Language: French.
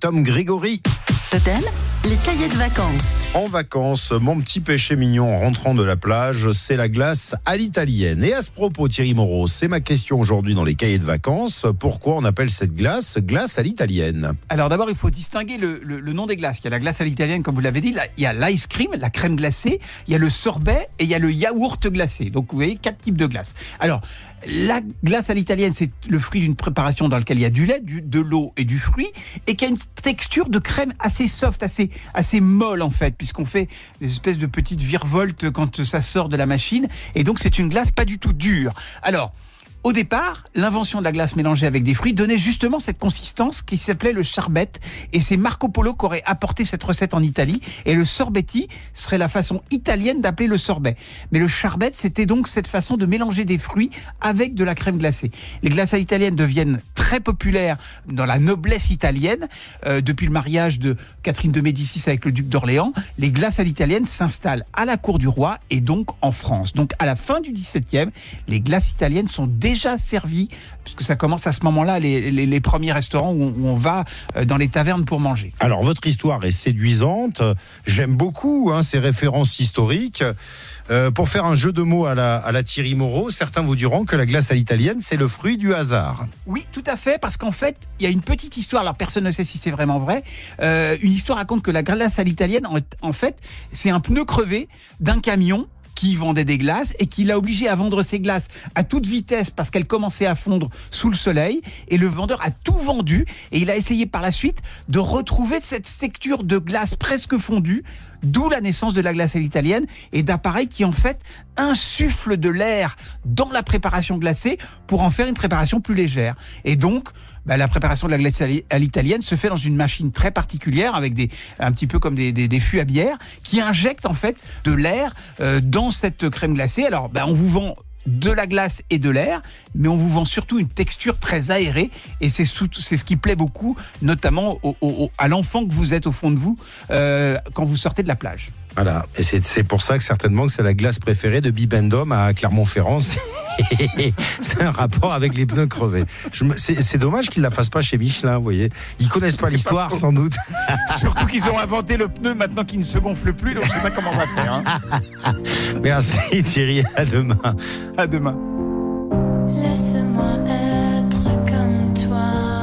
Tom Grégory. Totem, les cahiers de vacances. En vacances, mon petit péché mignon en rentrant de la plage, c'est la glace à l'italienne. Et à ce propos, Thierry Moreau, c'est ma question aujourd'hui dans les cahiers de vacances. Pourquoi on appelle cette glace glace à l'italienne Alors d'abord, il faut distinguer le, le- le nom des glaces. Il y a la glace à l'italienne, comme vous l'avez dit. Là, il y a l'ice cream, la crème glacée. Il y a le sorbet et il y a le yaourt glacé. Donc vous voyez quatre types de glaces. Alors la glace à l'italienne, c'est le fruit d'une préparation dans laquelle il y a du lait, du- de l'eau et du fruit, et qui a une texture de crème assez soft, assez assez molle en fait, puisqu'on fait des espèces de petites virevoltes quand ça sort de la machine. Et donc c'est une glace pas du tout dure. Alors au départ, l'invention de la glace mélangée avec des fruits donnait justement cette consistance qui s'appelait le charbette. Et c'est Marco Polo qui aurait apporté cette recette en Italie. Et le sorbetti serait la façon italienne d'appeler le sorbet. Mais le charbette, c'était donc cette façon de mélanger des fruits avec de la crème glacée. Les glaces à deviennent très populaires dans la noblesse italienne. Euh, depuis le mariage de Catherine de Médicis avec le duc d'Orléans, les glaces à l'italienne s'installent à la cour du roi et donc en France. Donc à la fin du XVIIe, les glaces italiennes sont déjà servies, puisque ça commence à ce moment-là, les, les- les premiers restaurants où on, où on va euh, dans les tavernes pour manger. Alors, votre histoire est séduisante. J'aime beaucoup hein, ces références historiques. Euh, pour faire un jeu de mots à la, à la Thierry Moreau, certains vous diront que la glace à l'italienne, c'est le fruit du hasard. Oui, tout à fait, parce qu'en fait, il y a une petite histoire, alors personne ne sait si c'est vraiment vrai, Euh, une histoire raconte que la glace à l'italienne, en, en fait, c'est un pneu crevé d'un camion qui vendait des glaces et qui l'a obligé à vendre ses glaces à toute vitesse parce qu'elles commençaient à fondre sous le soleil. Et le vendeur a tout vendu et il a essayé par la suite de retrouver cette texture de glace presque fondue d'où la naissance de la glace à l'italienne et d'appareils qui en fait insufflent de l'air dans la préparation glacée pour en faire une préparation plus légère. Et donc bah, la préparation de la glace à l'i- à l'italienne se fait dans une machine très particulière avec des un petit peu comme des fûts à bière qui injectent en fait de l'air euh, dans cette crème glacée. Alors bah, on vous vend de la glace et de l'air, mais on vous vend surtout une texture très aérée et c'est ce qui plaît beaucoup, notamment au- à l'enfant que vous êtes au fond de vous euh, quand vous sortez de la plage. Voilà, et c'est c'est pour ça que certainement que c'est la glace préférée de Bibendum à Clermont-Ferrand. C'est- C'est un rapport avec les pneus crevés. C'est dommage qu'ils la fassent pas chez Michelin, vous voyez. Ils connaissent pas l'histoire, sans doute. Surtout qu'ils ont inventé le pneu maintenant qu'il ne se gonfle plus, donc je sais pas comment on va faire. hein. Merci Thierry, à demain. À demain.